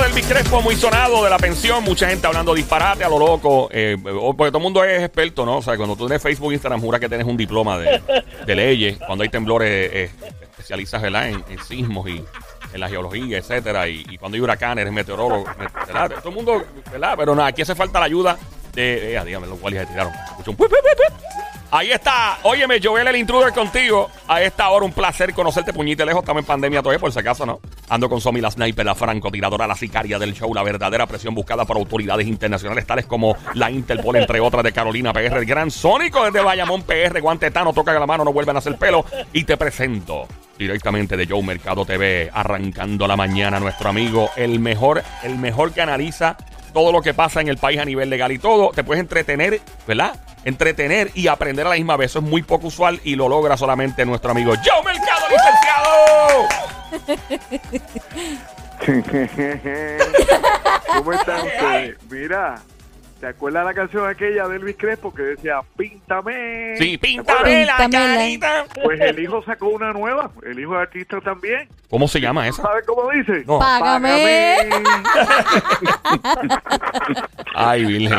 del Crespo muy sonado de la pensión, mucha gente hablando disparate a lo loco, eh, porque todo el mundo es experto, ¿no? O sea, cuando tú tienes Facebook, Instagram, jura que tienes un diploma de, leyes. Cuando hay temblores, eh, especializas ¿verdad? En, en, sismos y en la geología, etcétera. Y, cuando hay huracanes, eres meteorólogo, ¿verdad? Todo el mundo, ¿verdad? Pero no, aquí hace falta la ayuda de. Eh, dígame, los cuales tiraron. Ahí está. Óyeme, Joel el intruder contigo. A esta hora un placer conocerte, puñite lejos. Estamos en pandemia todavía, por si acaso, ¿no? Ando con Somi la sniper, la francotiradora, la sicaria del show, la verdadera presión buscada por autoridades internacionales tales como la Interpol, entre otras de Carolina PR, el gran Sónico desde Bayamón PR, guantetano, toca la mano, no vuelven a hacer pelo. Y te presento directamente de Joe Mercado TV, arrancando la mañana, nuestro amigo, el mejor, el mejor que analiza todo lo que pasa en el país a nivel legal y todo. Te puedes entretener, ¿verdad? Entretener y aprender a la misma vez. Eso es muy poco usual y lo logra solamente nuestro amigo Joe Mercado, licenciado. ¿Cómo están ustedes? Mira, ¿Te acuerdas la canción aquella de Elvis Crespo que decía Píntame? Sí, píntame la carita. Pues el hijo sacó una nueva, el hijo de artista también. ¿Cómo se llama esa? ¿Sabes cómo dice? No. Págame. Ay, Virgen.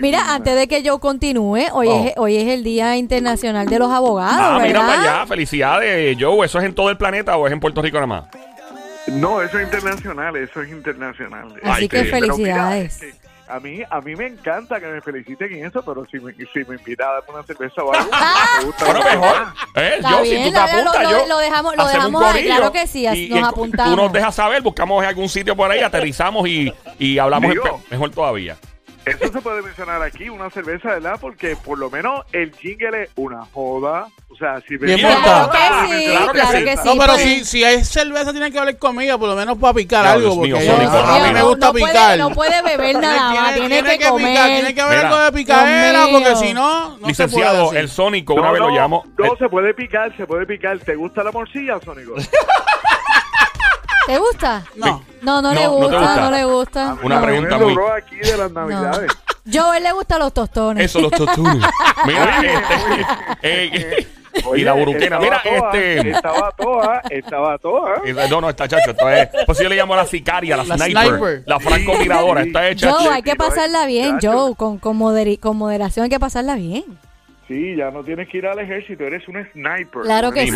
Mira, antes de que yo continúe, hoy, es, oh. hoy es el Día Internacional de los Abogados. Ah, mira para allá. Felicidades, Joe. ¿Eso es en todo el planeta o es en Puerto Rico nada más? No, eso es internacional, eso es internacional. Así que felicidades. A mí, a mí me encanta que me feliciten en eso, pero si me, si me invitan a dar una cerveza o algo, me gusta. Bueno, mejor. ¿Eh? Yo, si tú te apuntas, lo, yo. Lo dejamos, lo dejamos ahí, claro que sí, y, nos apuntamos. Tú nos dejas saber, buscamos algún sitio por ahí, aterrizamos y, y hablamos mejor todavía. Eso se puede mencionar aquí, una cerveza, ¿verdad? Porque por lo menos el jingle es una joda. O sea, si me claro que sí, claro que, sí. No, pero si, si hay cerveza, tiene que haber comida, por lo menos para picar algo. Porque a mí me gusta picar. no puede beber nada más, tiene, que, comer. tiene que haber algo de picadera, porque si no, no Licenciado, el Sónico, una vez lo llamo. No, se puede picar, se puede picar. ¿Te gusta la morcilla, Sónico? ¿Te gusta? No. No, no, le gusta, no, le gusta. Una pregunta muy... aquí de las navidades. Yo, a él le gustan los tostones. Eso, los tostones. Mira, este... Eh, y la buruquera. Mira, este. Estaba toda, estaba toda. No, no, está chacho. Esto es. Pues yo le llamo a la sicaria, la, sniper, La francotiradora. Está hecha. Joe, hay que pasarla bien, Joe. Con, con moderación hay que pasarla bien. Sí, ya no tienes que ir al ejército, eres un sniper. Claro que sí.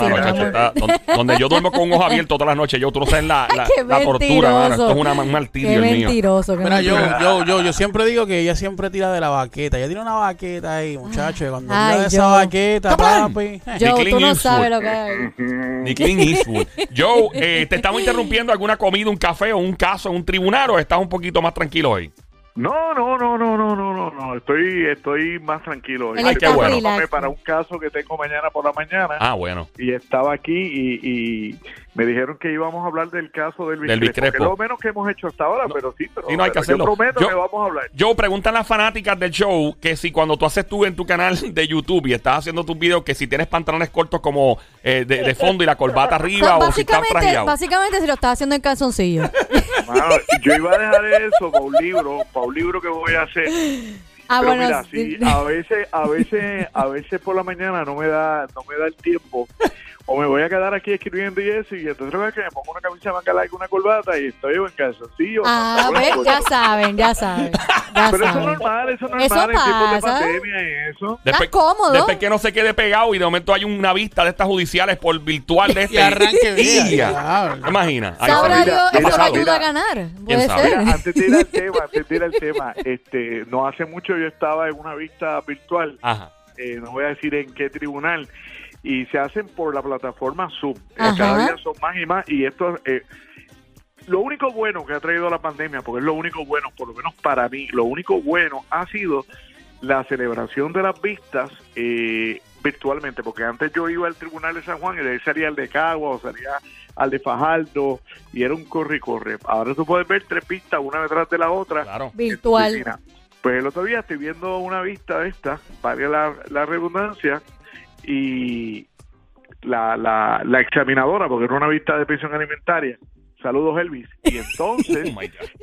donde, yo duermo con un ojo abierto todas las noches, yo tú no sabes la, la, tortura, mano. Esto es una, un martirio qué el mentiroso, mío. Mira, yo, yo, yo, yo siempre digo que ella siempre tira de la baqueta. Ella tiene una baqueta ahí, muchacho. Cuando Ay, tira de esa baqueta, papi. Yo, tú no sabes lo que hay. Ni Clint Eastwood. Joe, eh, ¿te estamos interrumpiendo alguna comida, un café o un caso en un tribunal o estás un poquito más tranquilo hoy? No, no, no, no, no, no, no, no. Estoy, estoy más tranquilo. Ay, qué bueno. Para un caso que tengo mañana por la mañana. Ah, bueno. Y estaba aquí y, y me dijeron que íbamos a hablar del caso del Bicrepo. Que es lo menos que hemos hecho hasta ahora, pero sí. Pero, sí, no hay que hacerlo. Yo prometo que vamos a hablar. Yo preguntan las fanáticas del show que si cuando tú haces tú en tu canal de YouTube y estás haciendo tus videos, que si tienes pantalones cortos como eh, de, fondo y la corbata arriba o, si estás trajeado. Básicamente si lo estás haciendo en calzoncillo. yo iba a dejar eso para un libro, para un libro que voy a hacer. Ah, Pero bueno, mira, sí, a veces, a veces, a veces por la mañana no me da, no me da el tiempo o me voy a quedar aquí escribiendo y eso, y entonces que me pongo una camisa de manga larga, una corbata y estoy en calzoncillo. Ah, pues ya saben, ya saben. Pero eso es normal, eso es normal eso en tiempos de pandemia y eso. Después, cómodo. Después que no se quede pegado y de momento hay una vista de estas judiciales por virtual de este. y arranque bien. Imagina. Sabrá Dios, eso me ayuda a ganar. Puede ser. antes de ir al tema, antes de ir al tema, este, no hace mucho yo estaba en una vista virtual. Ajá. Eh, no voy a decir en qué tribunal y se hacen por la plataforma Zoom. Eh, cada día son más y más y esto eh, lo único bueno que ha traído la pandemia, porque es lo único bueno, por lo menos para mí, lo único bueno ha sido la celebración de las vistas eh, virtualmente, porque antes yo iba al Tribunal de San Juan y de ahí salía al de Cagua o salía al de Fajardo y era un corre y corre. Ahora tú puedes ver tres vistas una detrás de la otra. Virtual. Pues el otro día estoy viendo una vista de esta, la, la redundancia, y la, la, la examinadora, porque era una vista de pensión alimentaria, saludos Elvis. Y entonces oh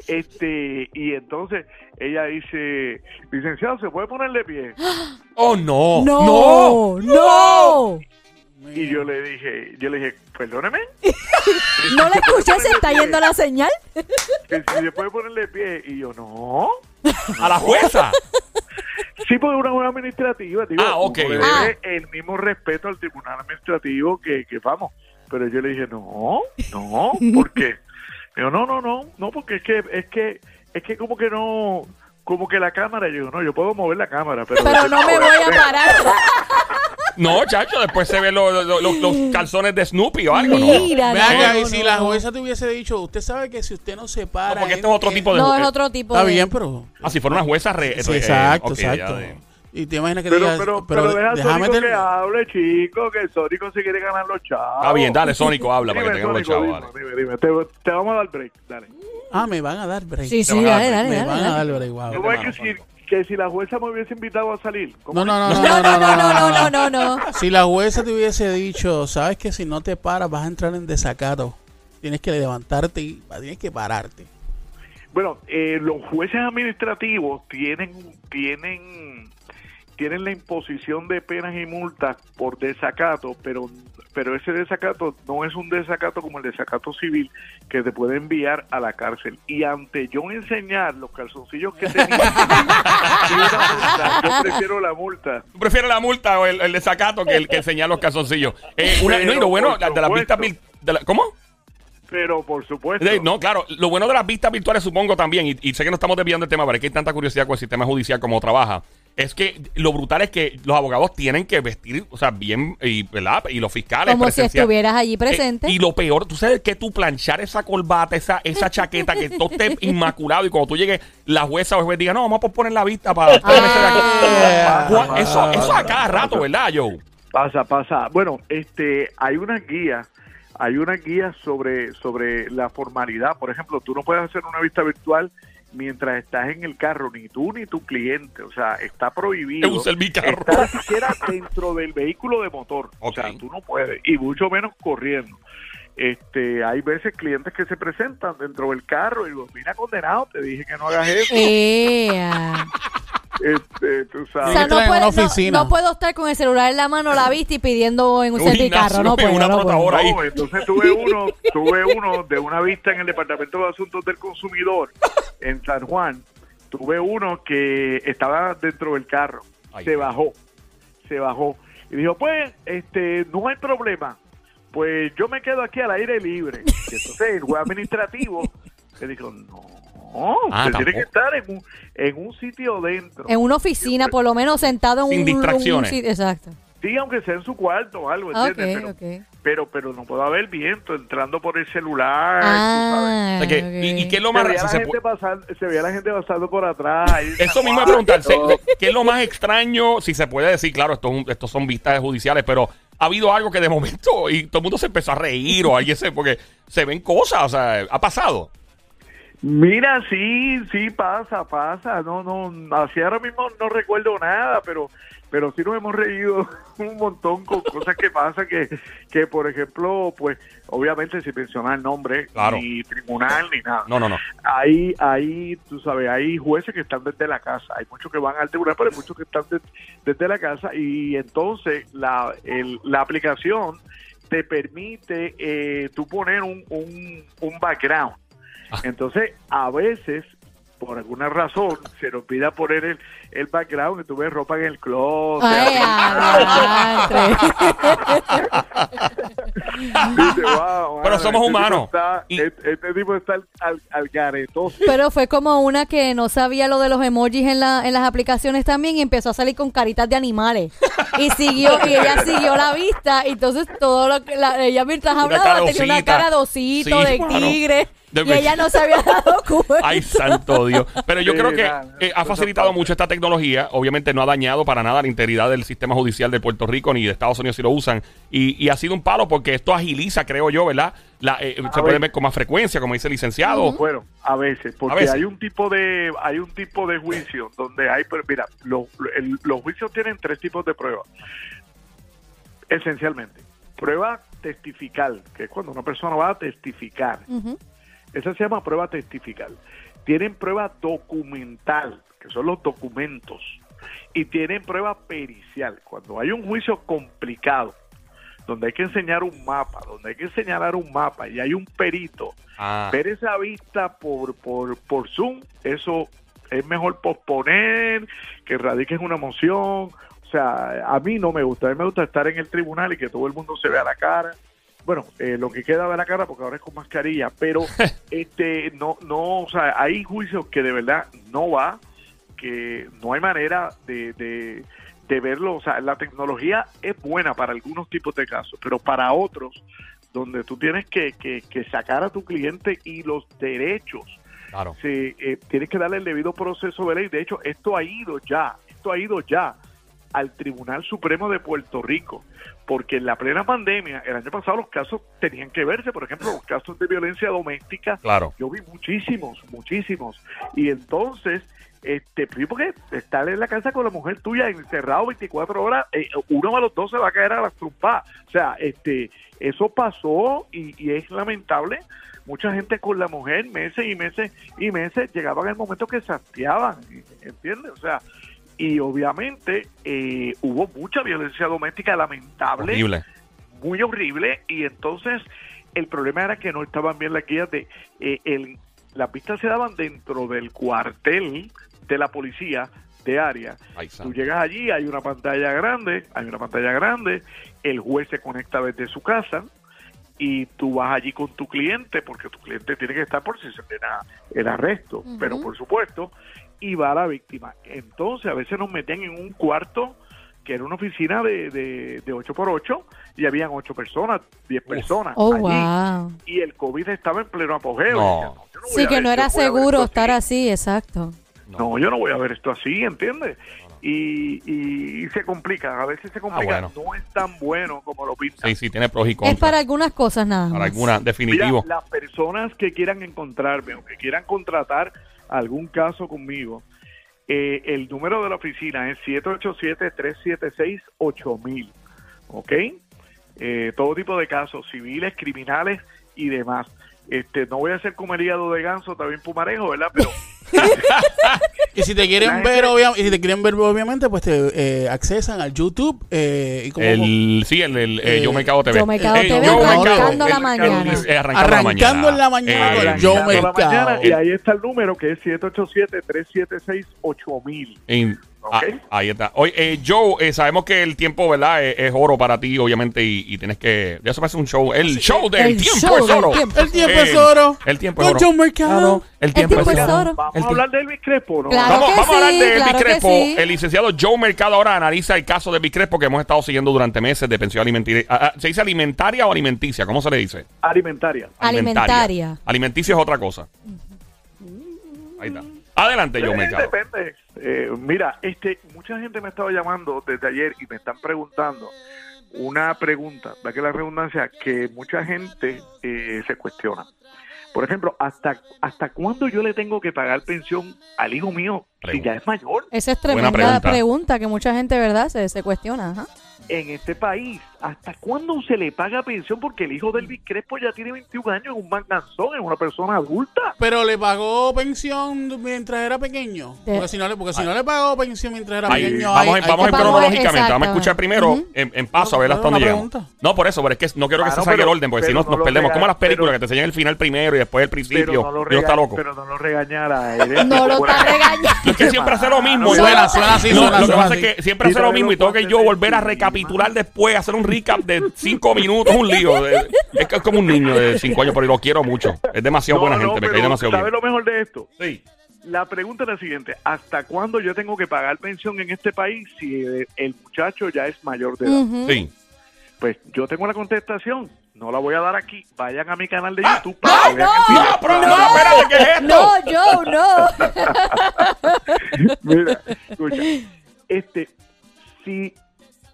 este y entonces ella dice licenciado se puede poner de pie oh no. No no, y yo le dije yo le dije perdóneme. No le escuché se está yendo la señal? Si se puede ponerle pie. Y yo, no. ¿A la jueza? Sí, porque una jueza administrativa. Digo, Ah, ok. uno le Ah. debe el mismo respeto al tribunal administrativo que, que vamos. Pero yo le dije, no, no, ¿por qué? Digo, no, no, no, no, porque es que, es que, es que como que no, como que la cámara, yo digo, no, yo puedo mover la cámara, pero... Pero no me voy a parar. No, chacho, después se ven los, los- los- los calzones de Snoopy o algo, ¿no? Mira, Vean no, que no, si no, la jueza te hubiese dicho, usted sabe que si usted no se para... No, porque este es otro tipo de No, es otro tipo Está de... bien, pero... Ah, si fuera una jueza re, Sí, re- exacto, ok, ya exacto. de- Y te imaginas que Pero, digas, pero, pero, deja a déjame Sónico que hable, chico, que Sónico se quiere ganar los chavos. Está bien, dale, Sónico, habla para que tengamos los Sónico, chavos. dime, dale. dime, dime. Te, te vamos a dar break, dale. Ah, me van a dar break. Sí, sí, dale, dale, me dale. van a dar break, wow. No voy a decir que si la jueza me hubiese invitado a salir. ¿cómo No, no, no, no, No, no, no, no, no, no, no, no. Si la jueza te hubiese dicho, sabes que si no te paras vas a entrar en desacato, tienes que levantarte y tienes que pararte. Bueno, eh, los jueces administrativos tienen, tienen, tienen la imposición de penas y multas por desacato, pero, pero ese desacato no es un desacato como el desacato civil que te puede enviar a la cárcel. Y ante yo enseñar los calzoncillos que tenía multa, yo prefiero la multa. ¿Tú prefieres la multa o el, el desacato que el que enseñar los calzoncillos? Eh, una- no, y lo bueno de las vistas de la- ¿Cómo? Pero por supuesto. Eh, No, claro, lo bueno de las vistas virtuales supongo también, y, y sé que no estamos desviando el tema, pero es que hay tanta curiosidad con el sistema judicial como trabaja, es que lo brutal es que los abogados tienen que vestir, o sea, bien, y, ¿verdad? y los fiscales Como si estuvieras allí Eh, presente. y lo peor, tú sabes que tú planchar esa corbata, esa, esa chaqueta, que todo esté inmaculado y cuando tú llegues, la jueza o el juez diga, no, vamos a posponer la vista para tres meses de aquí". Ah. Juan, eso, eso a cada rato, ¿verdad, Joe? Pasa, pasa. Bueno, este, hay una guía, hay una guía sobre, sobre la formalidad. Por ejemplo, tú no puedes hacer una vista virtual mientras estás en el carro, ni tú ni tu cliente. O sea, está prohibido. Usa el mi carro. Estar siquiera dentro del vehículo de motor. O sea, tú no puedes, y mucho menos corriendo. Este, hay veces clientes que se presentan dentro del carro y digo, mira condenado, te dije que no hagas eso. Este, tú O sabes. sea, no, estar en puede- una no- oficina. no puedo estar con el celular en la mano, la vista y pidiendo en un Un servicarro. No puedo, una no puedo. trotadora. ahí. No, entonces tuve uno, tuve uno de una vista en el Departamento de Asuntos del Consumidor en San Juan. Tuve uno que estaba dentro del carro, Ay, se bajó, se bajó y dijo, pues, este, no hay problema, pues yo me quedo aquí al aire libre. Y entonces el juez administrativo le dijo, no, Ah, usted tiene que estar en un, en un sitio dentro. En una oficina, por lo menos sentado en Sin un, distracciones. un sitio- Exacto. Sí, aunque sea en su cuarto o algo, ¿entiendes? Pero, pero, pero no puede haber viento entrando por el celular. tú sabes. Ah, O sea que- ok. y, y qué es lo se más se gente pu- pasando, se veía la gente pasando por atrás. Eso mismo es preguntarse, ¿qué es lo más extraño? Si se puede decir, claro, esto es un- estos son vistas judiciales, pero ha habido algo que de momento y todo el mundo se empezó a reír o alguien se, porque se ven cosas, o sea, ha pasado. Mira, sí, sí, pasa, pasa. No, no, así ahora mismo no recuerdo nada, pero pero sí nos hemos reído un montón con cosas que pasan que, que por ejemplo, pues, obviamente sin mencionar nombre, Claro. ni tribunal, ni nada. No, no, no. Ahí, ahí, tú sabes, hay jueces que están desde la casa, hay muchos que van al tribunal, pero hay muchos que están de- desde la casa y entonces la, el- la aplicación te permite eh, tú poner un, un, un background. Ah. Entonces, a veces, por alguna razón, se nos pida poner el, el background y tú ves ropa en el closet. Ay, adiantre. Dice, "Wow, Pero somos este humanos". tipo está- Y- este, este tipo está al, al, al garetoso. Pero fue como una que no sabía lo de los emojis en, la, en las aplicaciones también y empezó a salir con caritas de animales. Y siguió, y ella siguió la vista. Y entonces todo lo que la- ella mientras hablaba tenía una cara de osito, Sí, de tigre. De y ella no se había dado cuenta. Ay, santo Dios. Pero yo Sí, creo que nada, eh, ha facilitado mucho esta tecnología. Obviamente no ha dañado para nada la integridad del sistema judicial de Puerto Rico ni de Estados Unidos si lo usan. Y, y ha sido un palo porque esto agiliza, creo yo, ¿verdad? La, eh, se ver. puede ver con más frecuencia, como dice el licenciado. Bueno, a veces, porque A veces. hay un tipo de hay un tipo de juicio donde hay, pero mira, los, el- los juicios tienen tres tipos de pruebas. Esencialmente, prueba testifical, que es cuando una persona va a testificar. Ujú. Esa se llama prueba testifical. Tienen prueba documental, que son los documentos. Y tienen prueba pericial. Cuando hay un juicio complicado, donde hay que enseñar un mapa, donde hay que señalar un mapa y hay un perito, Ah, ver esa vista por, por, por Zoom, eso es mejor posponer, que radiques una moción. O sea, a mí no me gusta, a mí me gusta estar en el tribunal y que todo el mundo se vea la cara. Bueno, eh, lo que queda de la cara porque ahora es con mascarilla, pero este no no, o sea, hay juicios que de verdad no va, que no hay manera de, de, de verlo, o sea, la tecnología es buena para algunos tipos de casos, pero para otros donde tú tienes que, que, que sacar a tu cliente y los derechos claro. se, eh, tienes que darle el debido proceso de ley. De hecho, esto ha ido ya, esto ha ido ya al Tribunal Supremo de Puerto Rico, porque en la plena pandemia, el año pasado los casos tenían que verse, por ejemplo, los casos de violencia doméstica, Claro. yo vi muchísimos, muchísimos, y entonces, este, pues, porque estar en la casa con la mujer tuya encerrado 24 horas, eh, uno de los dos se va a caer a las trompas, o sea, este, eso pasó y, y es lamentable, mucha gente con la mujer meses y meses y meses llegaban el momento que se hastiaban, ¿entiendes? O sea, y obviamente eh, hubo mucha violencia doméstica lamentable, Horrible. muy horrible, y entonces el problema era que no estaban bien las guías de eh, el, las pistas se daban dentro del cuartel de la policía de área. Tú llegas allí, hay una pantalla grande, hay una pantalla grande, el juez se conecta desde su casa y tú vas allí con tu cliente, porque tu cliente tiene que estar por si se ordena el arresto, pero por supuesto, y va la víctima. Entonces a veces nos metían en un cuarto que era una oficina de, de, de 8 por 8 y habían 8 personas, 10 personas Oh, allí, wow. y el COVID estaba en pleno apogeo. No. Yo voy Sí, a que ver- no era voy a ver seguro esto estar así. así, exacto. No, yo no voy a ver esto así, ¿entiendes? Y, y, y se complica, a veces se complica, Ah, bueno. no es tan bueno como lo pintan. Sí, sí, tiene pros y contras. Es para algunas cosas nada Para más. alguna, Mira, definitivo. las personas que quieran encontrarme o que quieran contratar algún caso conmigo, eh, el número de la oficina es 787-376-8000, ¿ok? Eh, todo tipo de casos, civiles, criminales y demás. Este, no voy a el hígado de ganso, también pumarejo, ¿verdad? Pero Y si te quieren La ver, gente- obvia- y si te quieren ver, obviamente, pues te eh, accesan al YouTube eh, y como El, sí, el, el eh, Eh, Yo Mercado TV. Yo Mercado Eh, TV, Yo arrancando la mañana. el- eh, arrancando, Arrancando en la mañana Eh, con arrancando Yo la Mercado. mañana, y ahí está el número que es 787-376-8000. Ah, ahí está. Oye, eh, Joe, eh, sabemos que el tiempo, ¿verdad? Es, es oro para ti, obviamente, y, y tienes que. Ya se parece un show. El show del El tiempo show es del oro. tiempo. El tiempo Eh, es oro. El tiempo es Con oro. Mercado. El tiempo, es es oro. Vamos a hablar de Elvis Crespo, ¿no? Claro. Vamos, que vamos a hablar de Elvis claro Crespo. sí. El licenciado Joe Mercado ahora analiza el caso de Elvis Crespo que hemos estado siguiendo durante meses de pensión alimenticia. Ah, ah, ¿Se dice alimentaria o alimenticia? ¿Cómo se le dice? Alimentaria. Alimentaria. Alimenticia es otra cosa. Ahí está. Adelante, Joe Eh, Mercado. Depende. Eh, mira, este, mucha gente me estaba llamando desde ayer y me están preguntando una pregunta, va que la redundancia, que mucha gente eh, se cuestiona. Por ejemplo, ¿hasta, ¿hasta cuándo yo le tengo que pagar pensión al hijo mío si Pregunta. ya es mayor? Esa es tremenda pregunta. pregunta. que mucha gente, ¿verdad? Se, se cuestiona. Ajá. En este país, ¿hasta cuándo se le paga pensión? Porque el hijo del Elvis Crespo ya tiene 21 años, es un manganzón, es una persona adulta. Pero le pagó pensión mientras era pequeño. De- Porque si no le, porque si no le pagó pensión mientras era Ahí, pequeño. vamos, hay- en- hay vamos que en cronológicamente. Vamos a escuchar primero Ujú. en, en paso a ver hasta dónde llegamos. pregunta. No, por eso, pero es que no quiero que Ah, se no, salga el orden, porque si no no nos perdemos. Como las películas pero- que te enseñan el final primero y después el principio. Pero no lo, Dios está loco. pero no lo regañara. No lo está regañando. Es que siempre hace lo mismo. Suena- suena así, lo que pasa es que siempre hace lo mismo y tengo que yo volver a recapitular después, hacer un recap de cinco minutos, un lío. Es que es como un niño de cinco años, pero lo quiero mucho. Es demasiado No, buena no, gente, me cae demasiado ¿Sabes bien. lo mejor de esto? Sí. La pregunta es la siguiente: ¿hasta cuándo yo tengo que pagar pensión en este país si el, muchacho ya es mayor de edad? Sí. Pues yo tengo la contestación. No la voy a dar aquí. Vayan a mi canal de Ah, YouTube para que vean el No, pero no, espérate, ¿qué es esto? No, Joe, no. Mira, escucha. Este, si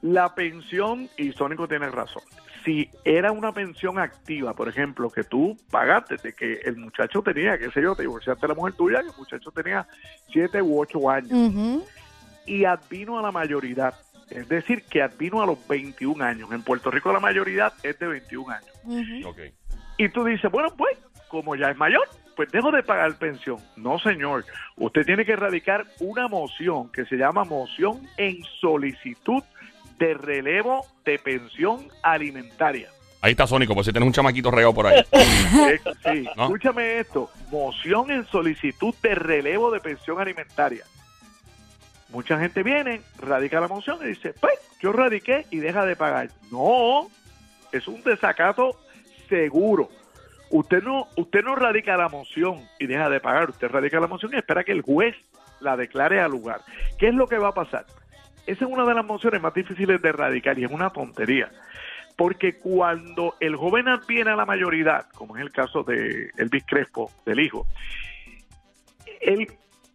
la pensión, y Sónico tiene razón, si era una pensión activa, por ejemplo, que tú pagaste, de que el muchacho tenía, qué sé yo, te divorciaste de la mujer tuya, que el muchacho tenía siete u ocho años, y advino a la mayoridad, es decir, que advino a los 21 años. En Puerto Rico la mayoridad es de 21 años. Y tú dices, bueno, pues, como ya es mayor, pues dejo de pagar pensión. No, señor. Usted tiene que erradicar una moción que se llama moción en solicitud de relevo de pensión alimentaria. Ahí está Sónico, por si tienes un chamaquito regado por ahí. Escúchame esto, moción en solicitud de relevo de pensión alimentaria. Mucha gente viene, radica la moción y dice, pues yo radiqué y deja de pagar. No, es un desacato seguro. Usted no, usted no radica la moción y deja de pagar, usted radica la moción y espera que el juez la declare al lugar. ¿Qué es lo que va a pasar? Esa es una de las mociones más difíciles de erradicar y es una tontería. Porque cuando el joven viene a la mayoría, como es el caso de Elvis Crespo, del hijo, él,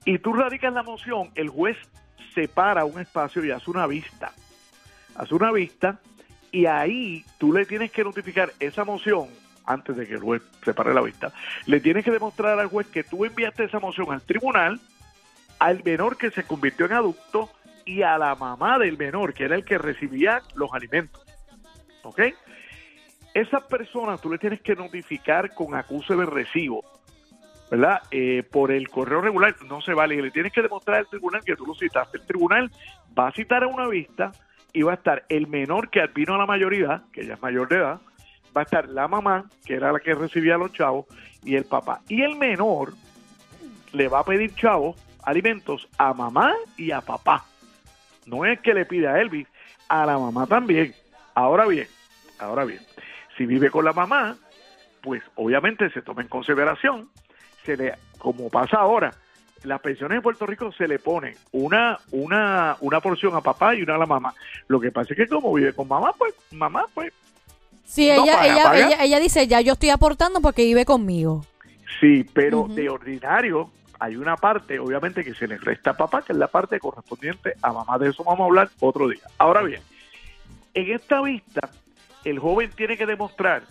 y tú radicas la moción, el juez separa un espacio y hace una vista. Hace una vista y ahí tú le tienes que notificar esa moción antes de que el juez separe la vista. Le tienes que demostrar al juez que tú enviaste esa moción al tribunal, al menor que se convirtió en adulto y a la mamá del menor, que era el que recibía los alimentos. ¿Ok? Esas personas tú le tienes que notificar con acuse de recibo, ¿verdad? Eh, por el correo regular no se vale. Le tienes que demostrar al tribunal que tú lo citaste. El tribunal va a citar a una vista y va a estar el menor que vino a la mayoría, que ya es mayor de edad, va a estar la mamá, que era la que recibía los chavos, y el papá. Y el menor le va a pedir chavos, alimentos, a mamá y a papá. No es que le pide a Elvis, a la mamá también. Ahora bien, ahora bien, si vive con la mamá, pues obviamente se toma en consideración, se le, como pasa ahora, las pensiones en Puerto Rico se le pone una, una, una porción a papá y una a la mamá. Lo que pasa es que como vive con mamá, pues mamá, pues... Sí, ella, ella, ella, dice, ya yo estoy aportando porque vive conmigo. Sí, pero de ordinario hay una parte, obviamente, que se le resta a papá, que es la parte correspondiente a mamá. De eso vamos a hablar otro día. Ahora bien, en esta vista, el joven tiene que demostrar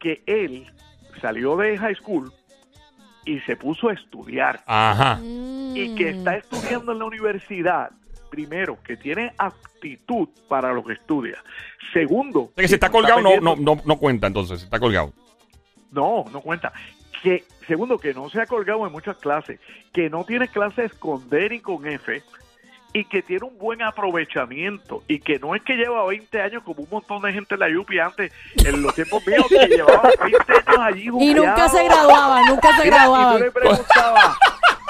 que él salió de high school y se puso a estudiar. Ajá. Y que está estudiando en la universidad. Primero, que tiene aptitud para lo que estudia. Segundo, que si está colgado no, no, no, no cuenta entonces, está colgado. No, no cuenta. Que, segundo, que no se ha colgado en muchas clases, que no tiene clases con D ni con F, y que tiene un buen aprovechamiento y que no es que lleva 20 años como un montón de gente en la Yupi antes, en los tiempos míos, que llevaba 20 años allí Y nunca se graduaba, nunca se graduaba. Y tú le preguntabas,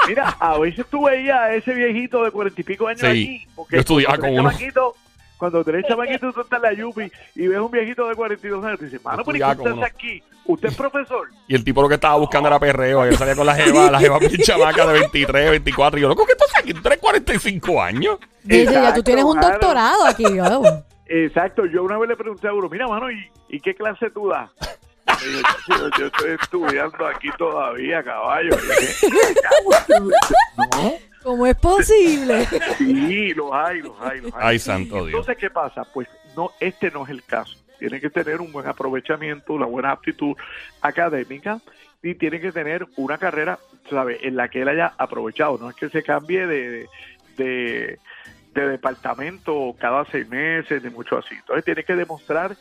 mira, a veces tú veías a ese viejito de cuarenta y pico años allí, porque yo estudiaba con uno cuando tenés chamaquito, tú estás en la Yupi y ves un viejito de 42 años, te dices, mano, pero ¿y usted aquí? ¿Usted es profesor? Y el tipo lo que estaba buscando era perreo. Yo salía con la jeva, la jeva bien chamaca de 23, 24. Y yo, loco, ¿qué estás aquí? ¿Tú tienes 45 años? Dice, ya tú tienes un doctorado aquí, yo. Exacto. Yo una vez le pregunté a uno, mira, mano, ¿y, ¿y qué clase tú das? yo, yo, estoy estudiando aquí todavía, caballo. ¿No? ¿Cómo es posible? Sí, los hay, los hay, los hay. Ay, santo Dios. Entonces, ¿qué pasa? Pues no, este no es el caso. Tiene que tener un buen aprovechamiento, una buena aptitud académica y tiene que tener una carrera, ¿sabe? En la que él haya aprovechado. No es que se cambie de, de, de departamento cada seis meses, ni mucho así. Entonces, tiene que demostrar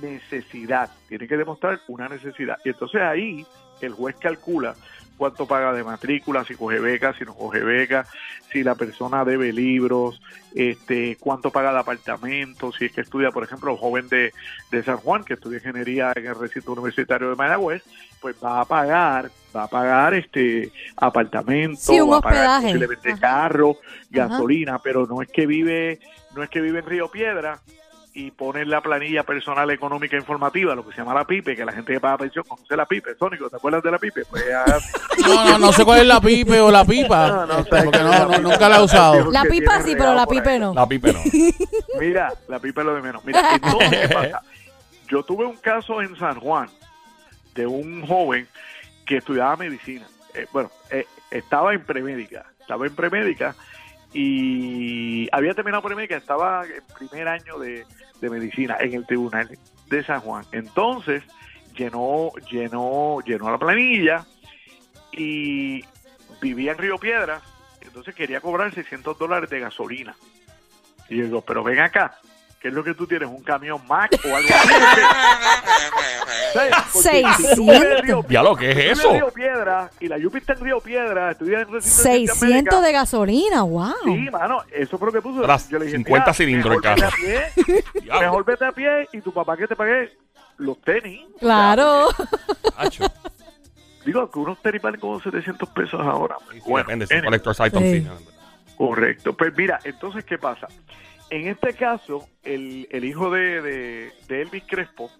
necesidad, tiene que demostrar una necesidad. Y entonces ahí el juez calcula cuánto paga de matrícula, si coge beca, si no coge beca, si la persona debe libros, este, cuánto paga de apartamento, si es que estudia, por ejemplo, el joven de, de San Juan, que estudia ingeniería en el recinto universitario de Mayagüez, pues va a pagar, va a pagar este apartamento, va a pagar posiblemente carro, gasolina, pero no es que vive, no es que vive en Río Piedra, y poner la planilla personal económica informativa, lo que se llama la PIPE, que la gente que paga pensión conoce la PIPE. Sónico, ¿te acuerdas de la PIPE? Pues, no, no, no sé cuál es la PIPE o la pipa, no, porque no, nunca la he usado. La pipa sí, pero la PIPE no. La PIPE no. Mira, la PIPE es lo de menos. Mira, entonces, ¿qué pasa? Yo tuve un caso en San Juan de un joven que estudiaba medicina. Eh, bueno, eh, estaba en premédica, estaba en premédica y había terminado premédica, estaba en primer año de, de medicina en el tribunal de San Juan. Entonces llenó, llenó, llenó la planilla y vivía en Río Piedras, entonces quería cobrar 600 dólares de gasolina. Y yo digo, pero ven acá, ¿Qué es lo que tú tienes? ¿Un camión Mac o algo así? ¿Sabes? Porque si tú vives en Río- Ya lo que es eso. en Río Piedra y la Yupi está en Río Piedra, estudias en Resistencia 600 América. de gasolina, wow. Sí, mano, eso fue lo que puso. Yo le dije, 50 mira, cilindros el mejor vete carro. a pie, Diablo. mejor vete a pie y tu papá que te pague los tenis. Claro. Digo que unos tenis valen como 700 pesos ahora. Sí, Bueno, depende, si anyway. Collector's item, Sí. sí. Correcto. Pues mira, entonces, ¿qué pasa? En este caso, el, el hijo de, de- Elvis Crespo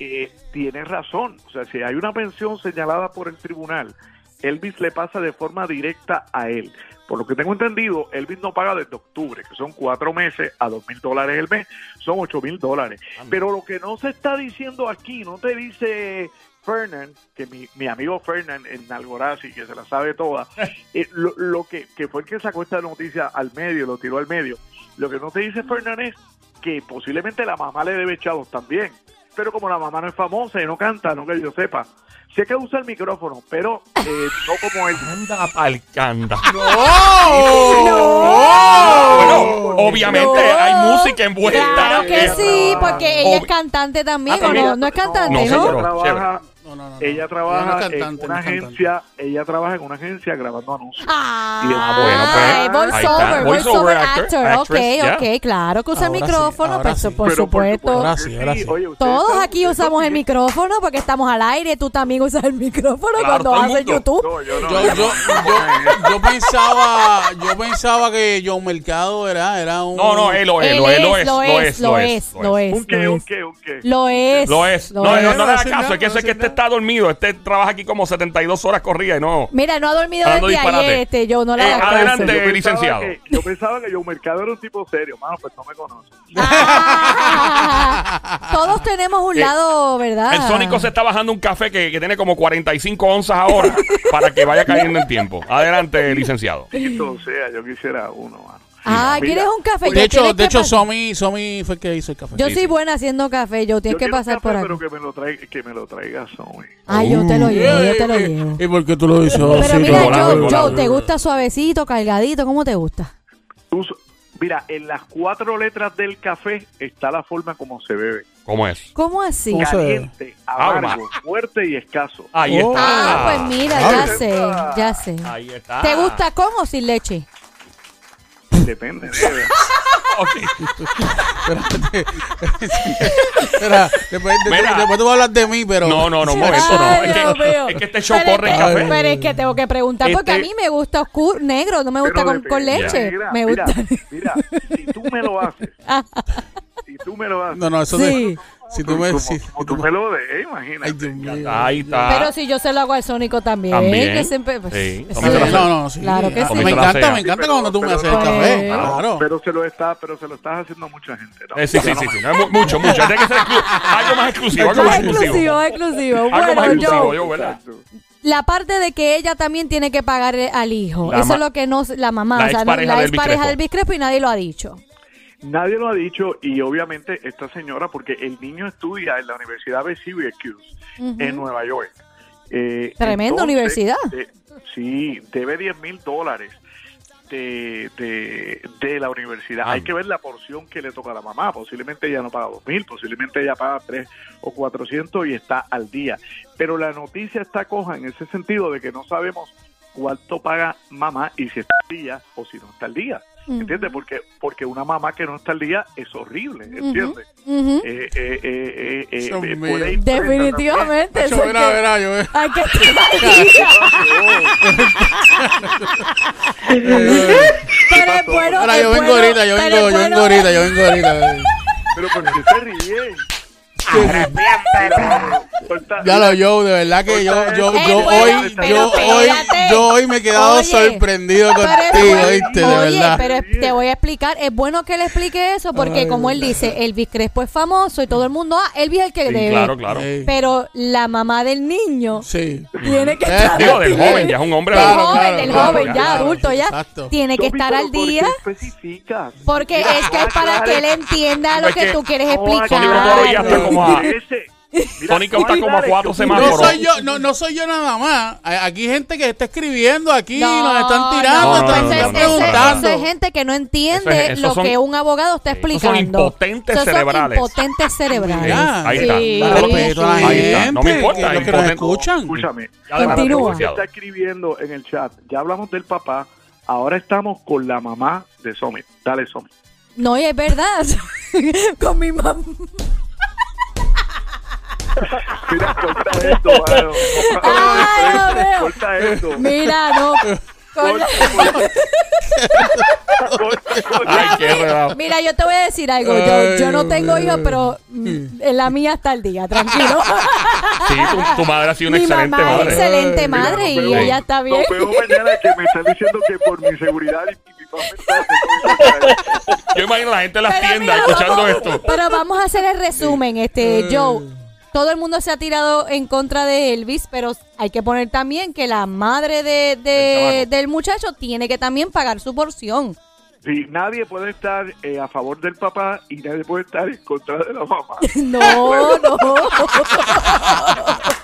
eh, tiene razón. O sea, si hay una pensión señalada por el tribunal, Elvis le pasa de forma directa a él. Por lo que tengo entendido, Elvis no paga desde octubre, que son cuatro meses a dos mil dólares el mes, son ocho mil dólares. Pero lo que no se está diciendo aquí, no te dice Fernand, que mi, mi amigo Fernand en Algorazi, que se la sabe toda, eh, lo, lo que, que fue el que sacó esta noticia al medio, lo tiró al medio. Lo que no te dice Fernand es que posiblemente la mamá le debe chavos también. Pero como la mamá no es famosa y no canta, no que yo sepa, sé que usa el micrófono, pero eh, no como él. Anda pa'l canda. No. Bueno, obviamente No. hay música envuelta. Claro que sí, porque ella es cantante también, Ah, ¿o no? No es cantante, No, ¿no? señor. Ella trabaja, No, no, no. ella trabaja cantante, en una agencia, ella trabaja en una agencia grabando anuncios. Ah, bueno, pues, voiceover, está. voiceover actor, actor, ok, ok, claro que usa el sí, micrófono, pues, sí. por Pero supuesto. Ahora sí, ahora sí. oye, ustedes Todos aquí usamos el micrófono porque estamos al aire. Tú también usas el micrófono Claro, cuando haces. YouTube. No, yo no. Yo, yo, yo, yo pensaba, yo pensaba que John Mercado era, era un. No, no, él lo es, Él lo es, lo es, lo es, lo es, lo es. ¿Un qué, un qué, un qué? Lo es. Lo es. No, no, le hagas caso. Es que sé que no este decir está dormido. Este trabaja aquí como 72 horas corridas y no. Mira, no ha dormido desde disparate. ayer, este, yo no le Eh, adelante. Yo pensaba licenciado. que- yo pensaba que Joe Mercado era un tipo serio, mano, pues no me conoce. Ah, todos tenemos un Eh, lado, ¿verdad? El Sónico se está bajando un café que, que tiene como 45 onzas ahora para que vaya cayendo en tiempo. Adelante, licenciado. Sea, yo quisiera uno, mano. Ah, ¿quieres un café? De hecho, de hecho, Somi, Somi fue el que hizo el café. Yo Sí, soy sí. buena haciendo café, yo tienes yo que quiero un pasar café, por aquí. Pero que me lo traiga, que me lo traiga Zoe. Ay, yo te lo llevo, yo te lo Eh, llevo. ¿Y por qué tú lo dices Pero mira. Joe, ¿te gusta suavecito, cargadito? ¿Cómo te gusta? Mira, en las cuatro letras del café está la forma como se bebe. ¿Cómo es? ¿Cómo así? Caliente, amargo, fuerte y escaso. Ahí Oh. está. Ah, pues mira, Ah, ya sé, ya sé. Ahí está. ¿Te gusta con o sin leche? Depende. de- Ok. Espera, después, de- Mira. después tú vas a hablar de mí, pero. No, no, no, un momento, no. Ay, Es Dios que, es que este show Pero corre en es que- café. Pero es que tengo que preguntar porque a Este- mí me gusta oscuro, negro, no me gusta Pero con, con depende. leche. Mira, me mira, gusta. Mira, si tú me lo haces, si tú me lo haces, No, no, eso Sí. de. Si tú me. como, si- como si tú me lo des, imagínate. Ay, Dios mío. Ahí está. Pero si yo se lo hago al Sónico también, También. que siempre pues, Sí, hace. No, no, sí. Claro que sí. Me encanta, me encanta Pero- cuando tú me haces el café. Claro, Claro. Pero se lo está, pero se lo estás haciendo a mucha gente. ¿no? Eh, sí, sí, sí, sí. Mucho, mucho. Tiene que ser algo más exclusivo. Algo más exclusivo, exclusivo. Algo más Bueno, exclusivo, yo, ¿verdad? La parte de que ella también tiene que pagar al hijo, La eso es lo que no, la mamá, la o sea, no- expareja la de ex pareja del Biscrepo y nadie lo ha dicho. Nadie lo ha dicho y obviamente esta señora, porque el niño estudia en la Universidad de Syracuse en Nueva York. Eh, Tremenda universidad. de- sí, debe 10 mil dólares de, de, de la universidad. Ah. Hay que ver la porción que le toca a la mamá. Posiblemente ella no paga 2 mil, posiblemente ella paga 3 o 400 y está al día. Pero la noticia está coja en ese sentido de que no sabemos cuánto paga mamá y si está al día o si no está al día. ¿Entiendes? Porque, porque una mamá que no está al día es horrible, ¿entiendes? Eh, eh, eh, eh, eh, eh, Definitivamente. Verá, verá, yo. Hay que estar al día. Pero es bueno. Ahora es yo vengo ahorita, yo pero vengo, es yo vengo bueno- ahorita, yo vengo ahorita. Pero ¿por qué se ríen? Ya lo yo, de verdad que yo, yo, Eh, yo hoy, yo hoy, yo hoy me he quedado Oye, sorprendido contigo, bueno- viste, de Oye, verdad. pero te voy a explicar. Es bueno que le explique eso porque, Ay, como él dice, Elvis Crespo es famoso y todo el mundo, ah, Elvis es el que Sí, debe. claro, claro. Pero la mamá del niño Sí. tiene que Eh, estar. Digo, al del día. joven, ya es un hombre Del Claro, joven, claro, del claro, joven, ya claro, adulto, ya. exacto. Tiene que estar al ¿por qué día. especificas? Porque es que es para que él entienda lo que tú quieres explicar. Como a- Ese, Tónica está como a cuatro No semáforos. No soy yo, no, no soy yo nada más. Aquí hay gente que está escribiendo aquí, nos están tirando, no, están, no, no, no, ese- preguntando. esa es gente que no entiende Eso es- lo son- que un abogado está esos son explicando. impotentes Esos son cerebrales. impotentes cerebrales. Mira, Ahí está. Sí. La Ahí está. gente, No me importa, que los que nos escuchan. Escúchame. Continúa. está escribiendo en el chat, ya hablamos del papá, ahora estamos con la mamá de Summit. Dale, Summit. No, y es verdad. Con mi mamá. Mira, corta esto, mano. Ay. Corta esto. Mira, no. Corta, corta, corta. Ay, qué enredado. Mira, yo te voy a decir algo. Yo, yo no tengo hijos, pero en la mía está el día, tranquilo. Sí, tu, tu madre ha sido una Mi excelente mamá madre. excelente Mira, madre nos y vemos- ella está bien. Vemos mañana que me están diciendo que por mi seguridad y Yo imagino a la gente en las Pero tiendas mira, escuchando vamos- esto. Pero vamos a hacer el resumen, este Joe. Todo el mundo se ha tirado en contra de Elvis, pero hay que poner también que la madre de, de- Del chamaco. del muchacho tiene que también pagar su porción. Sí, nadie puede estar eh, a favor del papá y nadie puede estar en contra de la mamá. No, no.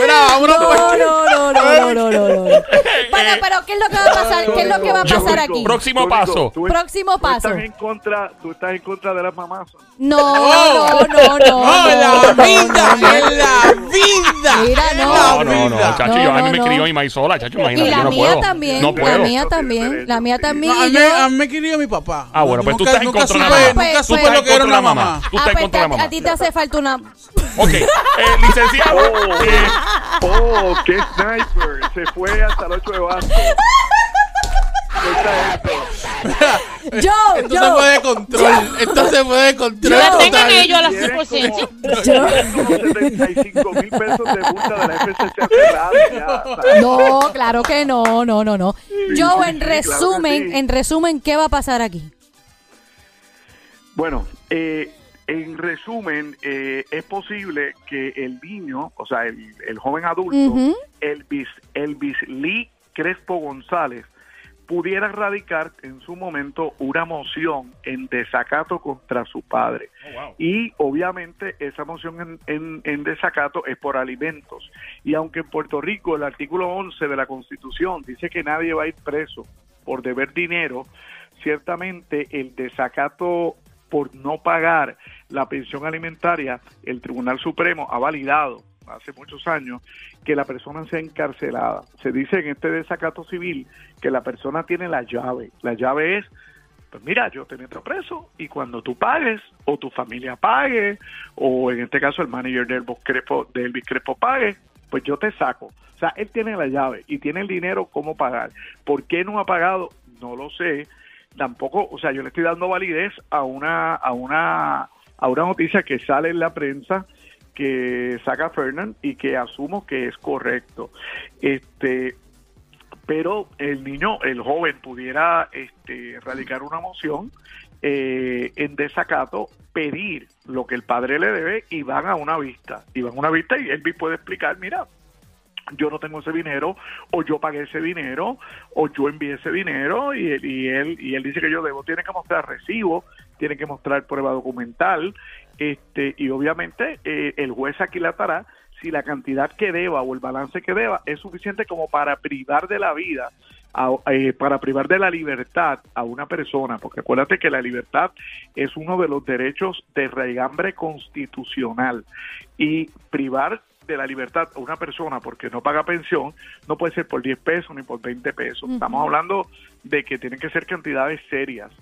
Mira, vámonos No, pues. no, no, no, no, no, no, no. Bueno, pero ¿qué es lo que va a pasar? ¿Qué es lo que va a Yo- pasar aquí? Próximo paso. tú- Próximo tú paso. Estás en contra, tú estás en contra de las mamás. No, no, no, no. No, en la vida, la vida. Mira, en no. la No, no, no, chacho, No, yo a mí me crió mi maíz sola, chacho, Y imagínate, yo la no mía puedo. también, No la puedo. mía No también, la mía también. No, a, y mí, yo- a mí me quería mi papá. Ah, bueno, pues tú estás en contra de la mamá. Nunca Tú supe estás lo en que era contra de una la mamá. Tú Ah, estás en pues, contra de la mamá. a ti te hace falta una... Ok, eh, licenciado. eh, Oh, qué sniper. Se fue hasta el 8 de. Corta esto. Yo, Esto se fue de control. Esto se fue de control. Yo- total. tengan ellos a las Tienen como, 5%. tienen como 75 mil pesos de multa de la FCC. No, claro que no, no, no, no. Yo sí, en sí, resumen, en resumen, ¿qué va a pasar aquí? Bueno, eh, en resumen, eh, es posible que el niño, o sea, el, el joven adulto, Ujú. Elvis, Elvis Lee Crespo González, pudiera radicar en su momento una moción en desacato contra su padre. Y obviamente esa moción en, en- en desacato es por alimentos. Y aunque en Puerto Rico el artículo 11 de la Constitución dice que nadie va a ir preso por deber dinero, ciertamente el desacato por no pagar la pensión alimentaria, el Tribunal Supremo ha validado hace muchos años que la persona sea encarcelada. Se dice en este desacato civil que la persona tiene la llave. La llave es, pues mira, yo te meto preso y cuando tú pagues o tu familia pague o en este caso el manager de Elvis Crespo, de Elvis Crespo pague, pues yo te saco. O sea, él tiene la llave y tiene el dinero cómo pagar. ¿Por qué no ha pagado? No lo sé. Tampoco, o sea, yo le estoy dando validez a una a una a una noticia que sale en la prensa que saca Fernand y que asumo que es correcto. Este, pero el niño, el joven, pudiera este, radicar una moción eh, en desacato, pedir lo que el padre le debe y van a una vista. Y van a una vista y él puede explicar, mira, yo no tengo ese dinero, o yo pagué ese dinero, o yo envié ese dinero, y él, y él, y él dice que yo debo. Tiene que mostrar recibo, tiene que mostrar prueba documental, este, y obviamente eh, el juez aquilatará si la cantidad que deba o el balance que deba es suficiente como para privar de la vida, a- eh, para privar de la libertad a una persona, porque acuérdate que la libertad es uno de los derechos de raigambre constitucional y privar de la libertad a una persona porque no paga pensión no puede ser por 10 pesos ni por 20 pesos. Estamos hablando de que tienen que ser cantidades serias.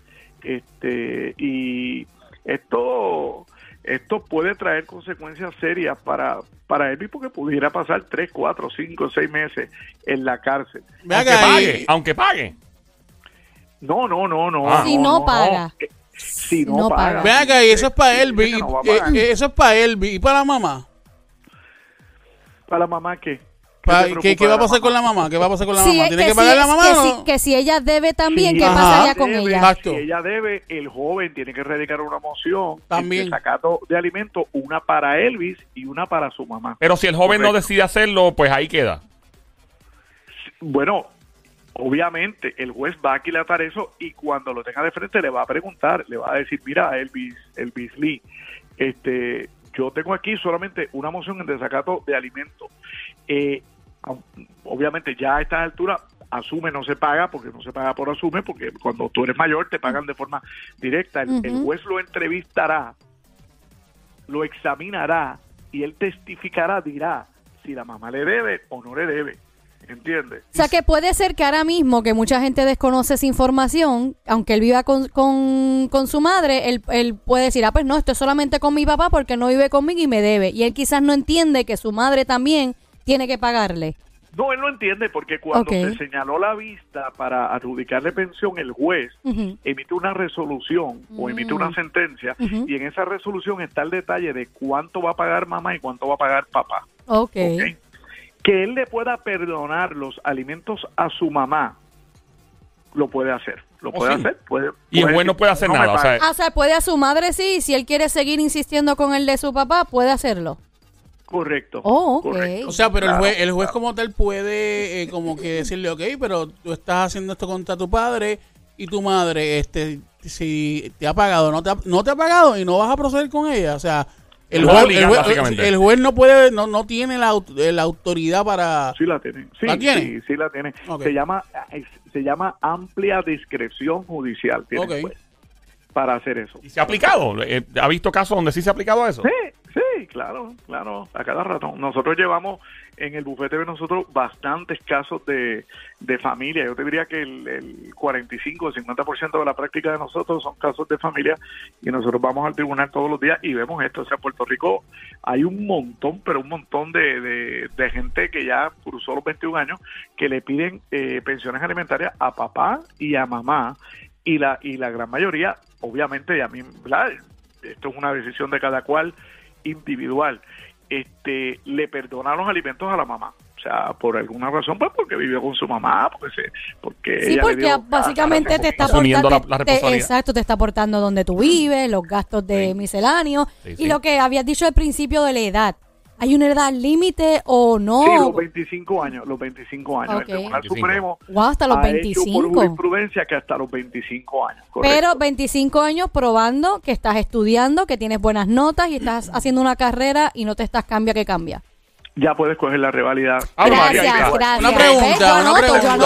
Este y esto esto puede traer consecuencias serias para para Elvis porque pudiera pasar 3, 4, 5, 6 meses en la cárcel. Aunque pague, aunque pague. No, no, no, no. Ah. Si no paga. Eh, Si no, No paga. Ve acá, y eso es para Elvis. no eh, eh, Eso es para Elvis. ¿Y para la mamá? Para la mamá, ¿qué? ¿Qué, va a pasar con la mamá? ¿Qué va a pasar con la Sí, mamá? ¿Tiene que que pagar si- la mamá que o si- no? que si ella debe también, Si ¿qué Ajá. pasaría con debe, ella? Exacto. Si ella debe, el joven tiene que radicar una moción También. de sacato de alimentos, una para Elvis y una para su mamá. Pero si el joven no decide hacerlo, pues ahí queda. Bueno, obviamente el juez va a aquilatar eso y cuando lo tenga de frente le va a preguntar, le va a decir, mira, Elvis, Elvis Lee, este, yo tengo aquí solamente una moción en desacato de alimentos. Eh, obviamente ya a esta altura asume no se paga porque no se paga por asume porque cuando tú eres mayor te pagan de forma directa el, el juez lo entrevistará lo examinará y él testificará dirá si la mamá le debe o no le debe ¿Entiendes? O sea, que puede ser que ahora mismo que mucha gente desconoce esa información, aunque él viva con, con, su madre, él, él, puede decir, ah, pues no, esto es solamente con mi papá porque no vive conmigo y me debe. Y él quizás no entiende que su madre también tiene que pagarle. No, él no entiende porque cuando se señaló la vista para adjudicarle pensión, el juez emite una resolución o emite una mm. sentencia y en esa resolución está el detalle de cuánto va a pagar mamá y cuánto va a pagar papá. Ok. Que él le pueda perdonar los alimentos a su mamá, lo puede hacer. Lo oh, puede hacer. Puede, y el juez no puede hacer nada. Ah, o sea, puede a su madre sí, si él quiere seguir insistiendo con el de su papá, puede hacerlo. Correcto. Oh, O sea, pero el juez, el juez como tal puede eh, como que decirle, ok, pero tú estás haciendo esto contra tu padre y tu madre, este, si te ha pagado, no te ha, no te ha pagado y no vas a proceder con ella. O sea, el juez, el, juez, no puede, no, no tiene la, la, autoridad para... Sí la tiene. Sí, Sí, sí la tiene. Se llama se llama amplia discreción judicial. Tiene para hacer eso. ¿Y se ha aplicado? Eh, ¿Ha visto casos donde sí se ha aplicado eso? Sí, sí, claro, claro, a cada rato. Nosotros llevamos en el bufete de nosotros bastantes casos de, de familia. Yo te diría que el, el 45 o 50% de la práctica de nosotros son casos de familia y nosotros vamos al tribunal todos los días y vemos esto. O sea, en Puerto Rico hay un montón, pero un montón de, de, gente que ya cruzó los 21 años que le piden eh, pensiones alimentarias a papá y a mamá y la y la gran mayoría obviamente a mí esto es una decisión de cada cual individual. Este le perdona los alimentos a la mamá. O sea, por alguna razón, pues porque vivió con su mamá, porque se, porque sí, porque básicamente te está aportando, exacto, te está aportando donde tú vives, los gastos de misceláneo y lo que habías dicho al principio de la edad. ¿Hay una edad límite o no? Sí, los 25 años, los 25 años. El Tribunal Supremo wow, hasta los 25. Hecho por jurisprudencia que hasta los 25 años. Pero 25 años probando que estás estudiando, que tienes buenas notas y estás haciendo una carrera y no te estás cambia que cambia ya puedes coger la rivalidad. gracias, gracias. Una pregunta, una pregunta,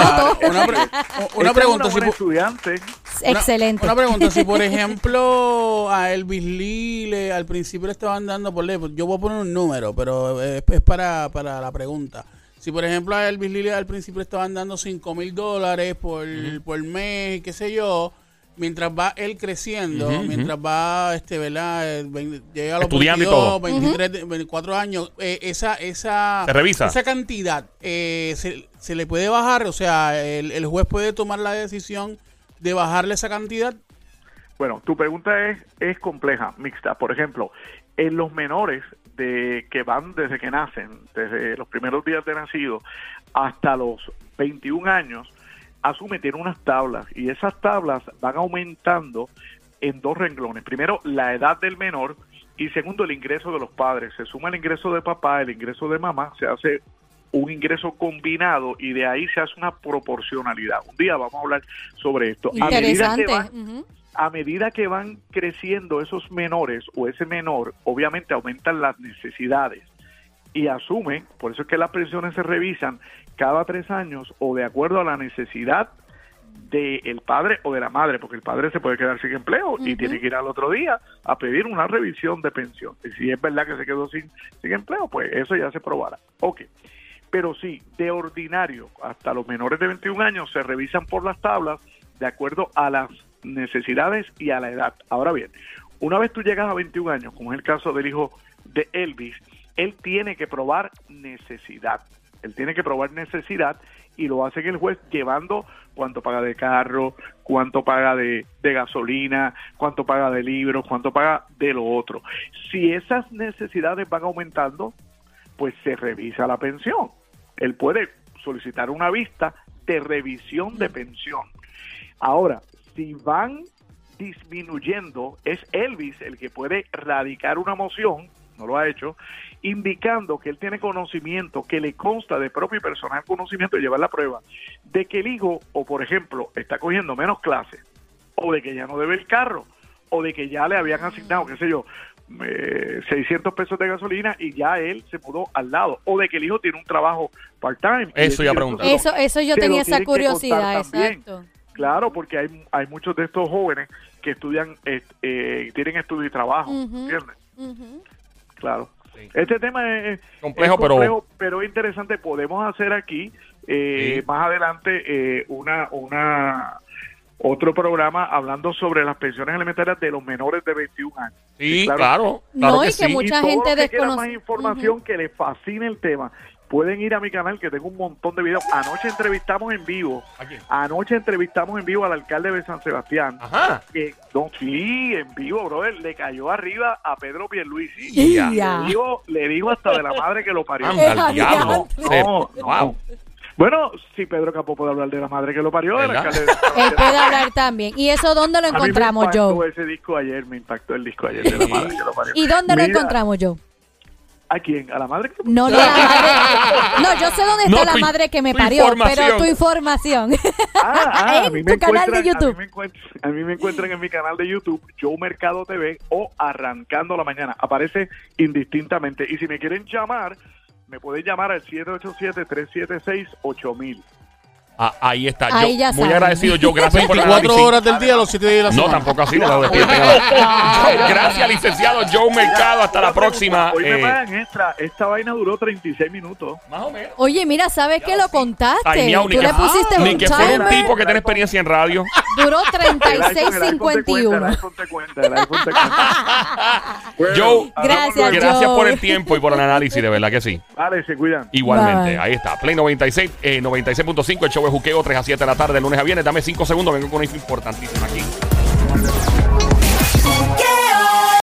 una, pregunta, si estudiante. Excelente. Una, pregunta, si por ejemplo a Elvis Lee al principio le estaban dando por ley, yo voy a poner un número, pero es, para, para la pregunta. Si por ejemplo a Elvis Lee al principio le estaban dando 5 mil dólares por, por mes, qué sé yo, mientras va él creciendo, mientras va, este, ¿verdad? Eh, llega a los Estudiando 23, 24 años, eh, esa, esa, esa cantidad eh, se, se, le puede bajar, o sea, el, el, juez puede tomar la decisión de bajarle esa cantidad. Bueno, tu pregunta es, es compleja, mixta. Por ejemplo, en los menores de que van desde que nacen, desde los primeros días de nacido hasta los 21 años, asume tiene unas tablas y esas tablas van aumentando en dos renglones. Primero, la edad del menor y segundo, el ingreso de los padres. Se suma el ingreso de papá, el ingreso de mamá, se hace un ingreso combinado y de ahí se hace una proporcionalidad. Un día vamos a hablar sobre esto. A medida, que van, a medida que van creciendo esos menores o ese menor, obviamente aumentan las necesidades y asumen, por eso es que las pensiones se revisan cada tres años o de acuerdo a la necesidad del padre o de la madre, porque el padre se puede quedar sin empleo y tiene que ir al otro día a pedir una revisión de pensión. Y si es verdad que se quedó sin, sin empleo, pues eso ya se probará. Ok. Pero sí, de ordinario, hasta los menores de 21 años se revisan por las tablas de acuerdo a las necesidades y a la edad. Ahora bien, una vez tú llegas a 21 años, como es el caso del hijo de Elvis, él tiene que probar necesidad. Él tiene que probar necesidad y lo hace el juez llevando cuánto paga de carro, cuánto paga de, gasolina, cuánto paga de libros, cuánto paga de lo otro. Si esas necesidades van aumentando, pues se revisa la pensión. Él puede solicitar una vista de revisión de pensión. Ahora, si van disminuyendo, es Elvis el que puede radicar una moción, no lo ha hecho, indicando que él tiene conocimiento, que le consta de propio y personal conocimiento de llevar la prueba, de que el hijo, o por ejemplo, está cogiendo menos clases, o de que ya no debe el carro, o de que ya le habían asignado, qué sé yo, eh, 600 pesos de gasolina y ya él se mudó al lado. O de que el hijo tiene un trabajo part-time. Eso él iba quiere a preguntar. entonces Eso, eso yo tenía esa curiosidad, también. exacto. Claro, porque hay, hay muchos de estos jóvenes que estudian, eh, eh, tienen estudio y trabajo. ¿entiendes? Claro. Sí. Este tema es, es Complejo, pero- pero interesante. Podemos hacer aquí eh, Sí. más adelante eh, una una otro programa hablando sobre las pensiones alimentarias de los menores de 21 años. Sí, claro. claro. Claro No, que y que sí. mucha y gente desconoce- más información que les fascine el tema. Pueden ir a mi canal que tengo un montón de videos. Anoche entrevistamos en vivo. ¿A quién? Anoche entrevistamos en vivo al alcalde de San Sebastián. Ajá. Que, no, sí, en vivo, brother, le cayó arriba a Pedro Pierluisi. Ya. Ya. Le dijo, le dijo hasta de la madre que lo parió. Anda, al diablo. No, no. Wow. Bueno, si Pedro Capó puede hablar de la madre que lo parió, el ¿Verdad? alcalde de San Él puede hablar también. ¿Y eso dónde lo A mí me encontramos, impactó Joe? ese disco ayer, me impactó el disco ayer de la madre que lo parió. ¿Y dónde lo encontramos, Joe? ¿A quién? ¿A la madre que No, no, la madre. No, yo sé dónde está No, la tu- madre que me tu parió, información. pero tu información. Ah, ah, a En mí tu me canal de encuentran- YouTube. A mí, me encuentran, a mí me encuentran en mi canal de YouTube, Joe Mercado TV o Arrancando la Mañana. Aparece indistintamente. Y si me quieren llamar, me pueden llamar al 787-376-8000. Ah, ahí está. Yo, Ahí ya muy saben. agradecido, yo. Gracias por el 24 análisis. horas del día, los 7 días de la No, semana. tampoco así. No. Gracias, licenciado Joe Mercado. Hasta la próxima. Hoy me Eh, pagan extra. Esta vaina duró 36 minutos. más o menos. Oye, mira, ¿sabes qué? Lo contaste. Ay, miau, Tú que- le pusiste Ni un que fuera un tipo que tiene experiencia en radio. Duró El iPhone- el iPhone te cuenta, el 36.51. iPhone te cuenta, el iPhone te cuenta. Bueno, Joe, Gracias. Gracias por el tiempo y por el análisis, de verdad que sí. Vale, se cuidan. Igualmente, ahí está. Play 96, eh, 96.5, el show juqueo 3 a 7 de la tarde, lunes a viernes. Dame 5 segundos, vengo con una info importantísima aquí.